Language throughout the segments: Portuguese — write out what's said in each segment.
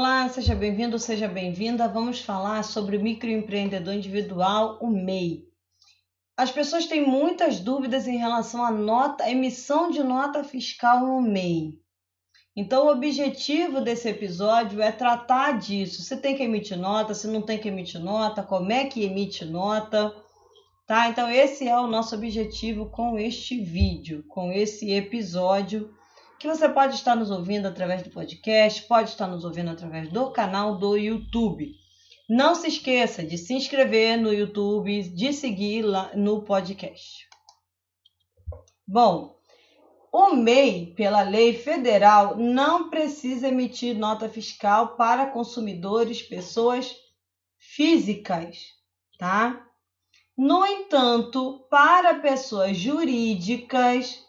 Olá, seja bem-vindo, seja bem-vinda. Vamos falar sobre o microempreendedor individual, o MEI. As pessoas têm muitas dúvidas em relação à nota, à emissão de nota fiscal no MEI. Então, o objetivo desse episódio é tratar disso. Se tem que emitir nota, se não tem que emitir nota, como é que emite nota, tá? Então, esse é o nosso objetivo com este vídeo, com esse episódio que você pode estar nos ouvindo através do podcast, pode estar nos ouvindo através do canal do YouTube. Não se esqueça de se inscrever no YouTube, de seguir lá no podcast. Bom, o MEI, pela lei federal, não precisa emitir nota fiscal para consumidores, pessoas físicas, tá? No entanto, para pessoas jurídicas,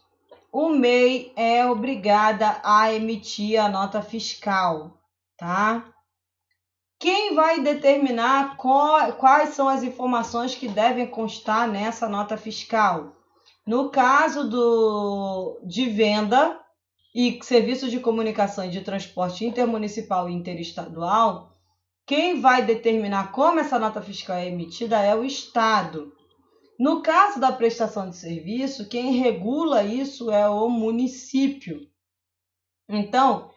o MEI é obrigada a emitir a nota fiscal, tá? Quem vai determinar quais são as informações que devem constar nessa nota fiscal? No caso do, de venda e serviços de comunicação e de transporte intermunicipal e interestadual, quem vai determinar como essa nota fiscal é emitida é o Estado. No caso da prestação de serviço, quem regula isso é o município. Então,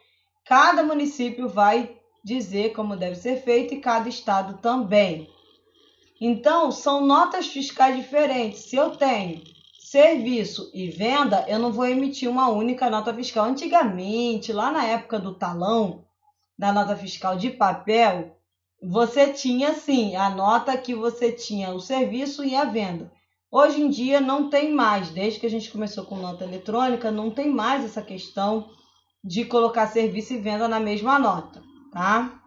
cada município vai dizer como deve ser feito e cada estado também. Então, são notas fiscais diferentes. Se eu tenho serviço e venda, eu não vou emitir uma única nota fiscal. Antigamente, lá na época do talão, da nota fiscal de papel, você tinha sim a nota que você tinha o serviço e a venda. Hoje em dia não tem mais, desde que a gente começou com nota eletrônica, não tem mais essa questão de colocar serviço e venda na mesma nota, tá?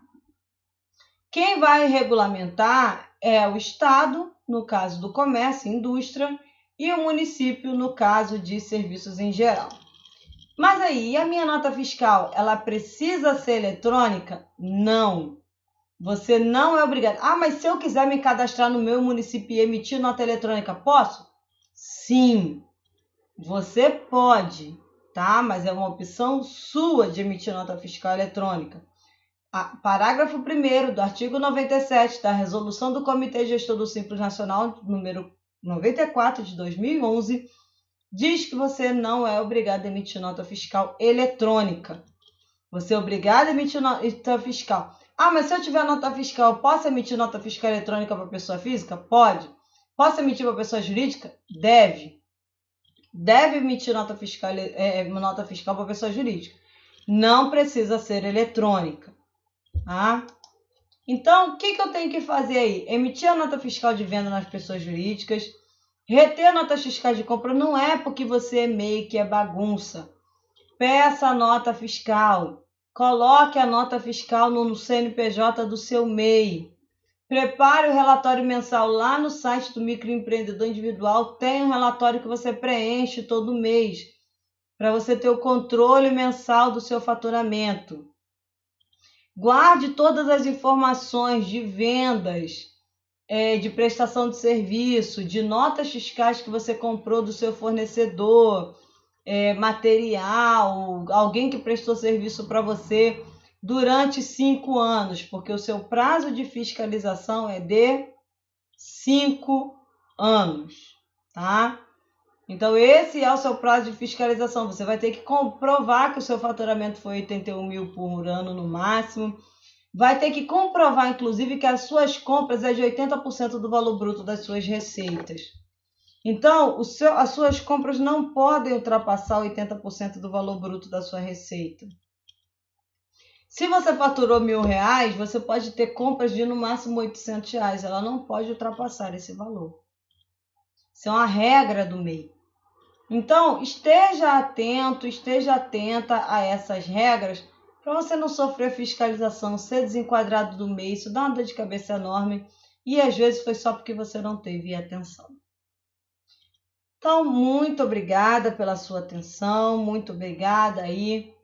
Quem vai regulamentar é o Estado, no caso do comércio e indústria, e o município, no caso de serviços em geral. Mas aí, a minha nota fiscal, ela precisa ser eletrônica? Não. Você não é obrigado. Ah, mas se eu quiser me cadastrar no meu município e emitir nota eletrônica, posso? Sim, você pode, tá? Mas é uma opção sua de emitir nota fiscal eletrônica. A, parágrafo 1 do artigo 97 da Resolução do Comitê Gestor do Simples Nacional, número 94 de 2011, diz que você não é obrigado a emitir nota fiscal eletrônica. Você é obrigado a emitir nota fiscal ah, mas se eu tiver nota fiscal, posso emitir nota fiscal eletrônica para pessoa física? Pode. Posso emitir para pessoa jurídica? Deve. Deve emitir nota fiscal, é, é nota fiscal para pessoa jurídica. Não precisa ser eletrônica. Tá? Então, o que, que eu tenho que fazer aí? Emitir a nota fiscal de venda nas pessoas jurídicas. Reter notas fiscais de compra não é porque você é MEI que é bagunça. Peça a nota fiscal. Coloque a nota fiscal no CNPJ do seu MEI. Prepare o relatório mensal lá no site do microempreendedor individual. Tem um relatório que você preenche todo mês para você ter o controle mensal do seu faturamento. Guarde todas as informações de vendas, é, de prestação de serviço, de notas fiscais que você comprou do seu fornecedor, é, material, alguém que prestou serviço para você durante cinco anos, porque o seu prazo de fiscalização é de cinco anos, tá? Então, esse é o seu prazo de fiscalização. Você vai ter que comprovar que o seu faturamento foi 81 mil por ano no máximo. Vai ter que comprovar, inclusive, que as suas compras é de 80% do valor bruto das suas receitas. Então, seu, as suas compras não podem ultrapassar 80% do valor bruto da sua receita. Se você faturou mil reais, você pode ter compras de no máximo 800 reais. Ela não pode ultrapassar esse valor. Isso é uma regra do MEI. Então, esteja atento, esteja atenta a essas regras para você não sofrer fiscalização, ser desenquadrado do MEI. Isso dá uma dor de cabeça enorme e às vezes foi só porque você não teve atenção. Então, muito obrigada pela sua atenção, muito obrigada aí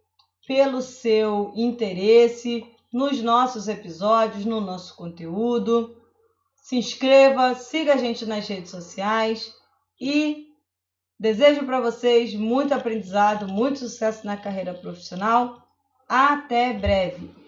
pelo seu interesse nos nossos episódios, no nosso conteúdo. Se inscreva, siga a gente nas redes sociais e desejo para vocês muito aprendizado, muito sucesso na carreira profissional. Até breve!